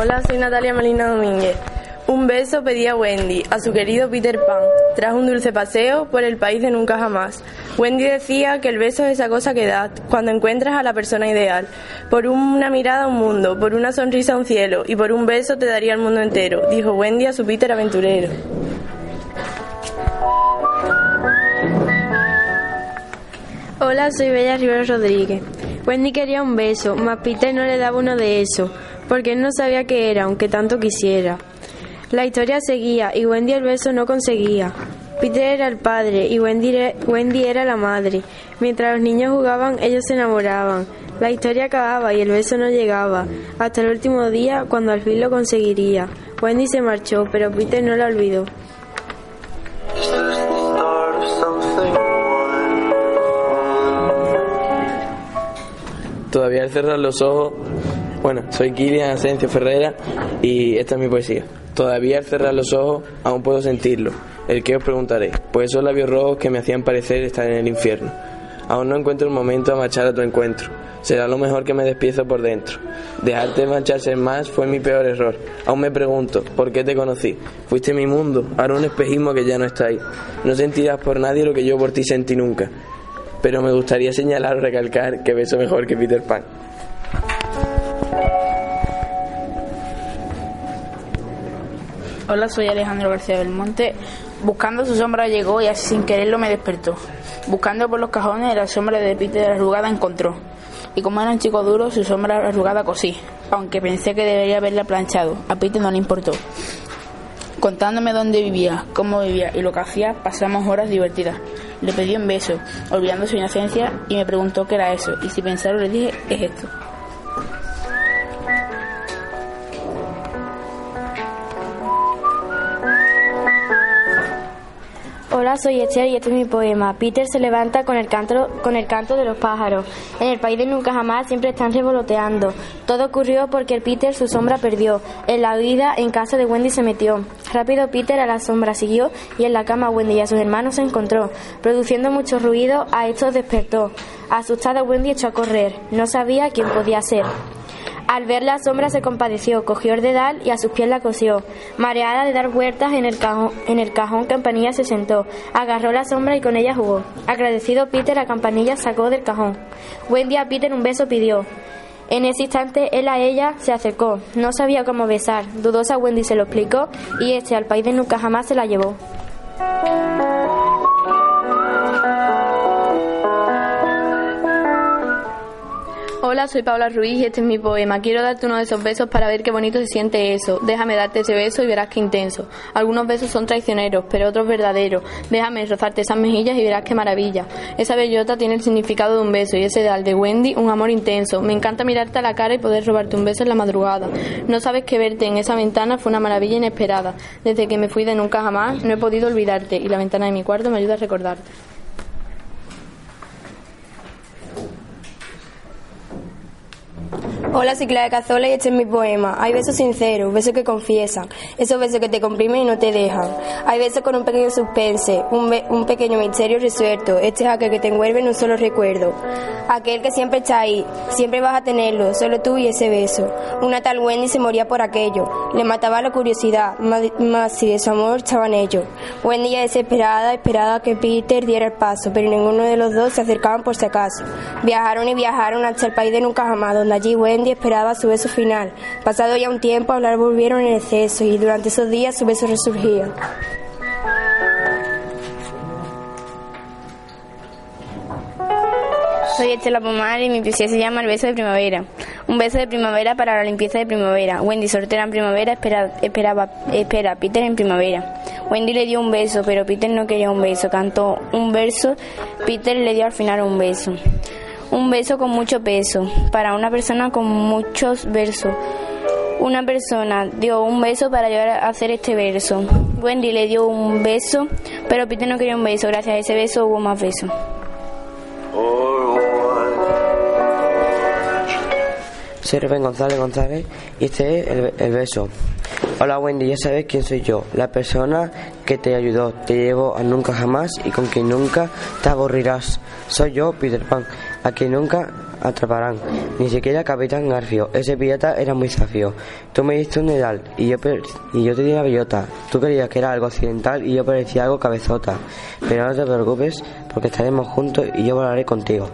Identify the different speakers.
Speaker 1: Hola, soy Natalia Molina Domínguez. Un beso pedía Wendy a su querido Peter Pan tras un dulce paseo por el país de nunca jamás. Wendy decía que el beso es esa cosa que da cuando encuentras a la persona ideal. Por una mirada un mundo, por una sonrisa un cielo y por un beso te daría el mundo entero, dijo Wendy a su Peter aventurero.
Speaker 2: Hola, soy Bella Rivero Rodríguez. Wendy quería un beso, mas Peter no le daba uno de esos, porque él no sabía qué era, aunque tanto quisiera. La historia seguía y Wendy el beso no conseguía. Peter era el padre y Wendy, Wendy era la madre. Mientras los niños jugaban, ellos se enamoraban. La historia acababa y el beso no llegaba, hasta el último día cuando al fin lo conseguiría. Wendy se marchó, pero Peter no la olvidó.
Speaker 3: Todavía al cerrar los ojos, bueno, soy Kilian Asencio Ferrera y esta es mi poesía. Todavía al cerrar los ojos aún puedo sentirlo. El que os preguntaré, pues esos labios rojos que me hacían parecer estar en el infierno. Aún no encuentro el momento a marchar a tu encuentro. Será lo mejor que me despiezo por dentro. Dejarte marcharse más fue mi peor error. Aún me pregunto, ¿por qué te conocí? Fuiste mi mundo, ahora un espejismo que ya no está ahí. No sentirás por nadie lo que yo por ti sentí nunca pero me gustaría señalar o recalcar que beso mejor que Peter Pan.
Speaker 4: Hola, soy Alejandro García Belmonte. Buscando su sombra llegó y así sin quererlo me despertó. Buscando por los cajones la sombra de Peter arrugada encontró. Y como era un chico duro, su sombra arrugada cosí. Aunque pensé que debería haberla planchado, a Peter no le importó. Contándome dónde vivía, cómo vivía y lo que hacía, pasamos horas divertidas. Le pedí un beso, olvidando su inocencia, y me preguntó qué era eso, y si pensaron le dije, es esto.
Speaker 2: Soy Esther y este es mi poema. Peter se levanta con el canto, con el canto de los pájaros. En el país de nunca jamás siempre están revoloteando. Todo ocurrió porque el Peter su sombra perdió. En la vida en casa de Wendy se metió. Rápido Peter a la sombra siguió y en la cama Wendy y a sus hermanos se encontró. Produciendo mucho ruido, a estos despertó. Asustada Wendy echó a correr. No sabía quién podía ser. Al ver la sombra se compadeció, cogió el dedal y a sus pies la cosió. Mareada de dar vueltas en el, cajón, en el cajón, Campanilla se sentó, agarró la sombra y con ella jugó. Agradecido Peter a Campanilla sacó del cajón. Wendy a Peter un beso pidió. En ese instante él a ella se acercó. No sabía cómo besar. Dudosa Wendy se lo explicó y este al país de nunca jamás se la llevó.
Speaker 1: Hola, soy Paula Ruiz y este es mi poema. Quiero darte uno de esos besos para ver qué bonito se siente eso. Déjame darte ese beso y verás qué intenso. Algunos besos son traicioneros, pero otros verdaderos. Déjame rozarte esas mejillas y verás qué maravilla. Esa bellota tiene el significado de un beso y ese de de Wendy un amor intenso. Me encanta mirarte a la cara y poder robarte un beso en la madrugada. No sabes que verte en esa ventana fue una maravilla inesperada. Desde que me fui de nunca jamás no he podido olvidarte y la ventana de mi cuarto me ayuda a recordarte.
Speaker 5: Hola, soy Clara Cazola y este es mi poema. Hay besos sinceros, besos que confiesan, esos besos que te comprimen y no te dejan. Hay besos con un pequeño suspense, un, un pequeño misterio resuelto. Este es aquel que te envuelve en un solo recuerdo. Aquel que siempre está ahí, siempre vas a tenerlo, solo tú y ese beso. Una tal Wendy se moría por aquello, le mataba la curiosidad, más, si de su amor estaban ellos. Wendy ya desesperada, esperaba que Peter diera el paso, pero ninguno de los dos se acercaban por si acaso. Viajaron y viajaron hasta el país de nunca jamás, donde allí Wendy esperaba su beso final. Pasado ya un tiempo, hablar volvieron en exceso y durante esos días su beso resurgía.
Speaker 6: Soy Estela Pomar y mi poesía se llama El beso de primavera. Un beso de primavera para la limpieza de primavera. Wendy soltera en primavera espera, esperaba, espera Peter en primavera. Wendy le dio un beso, pero Peter no quería un beso. Cantó un verso, Peter le dio al final un beso. Un beso con mucho peso, para una persona con muchos versos. Una persona dio un beso para llegar a hacer este verso. Wendy le dio un beso, pero Peter no quería un beso. Gracias a ese beso hubo más besos.
Speaker 7: Soy González González y este es el, el, beso. Hola Wendy, ya sabes quién soy yo, la persona que te ayudó, te llevo a nunca jamás y con quien nunca te aburrirás. Soy yo, Peter Pan, a quien nunca atraparán, ni siquiera Capitán Garfio. Ese pirata era muy zafio. Tú me diste un dedal y yo, y yo te di una bellota. Tú creías que era algo occidental y yo parecía algo cabezota. Pero no te preocupes porque estaremos juntos y yo volaré contigo.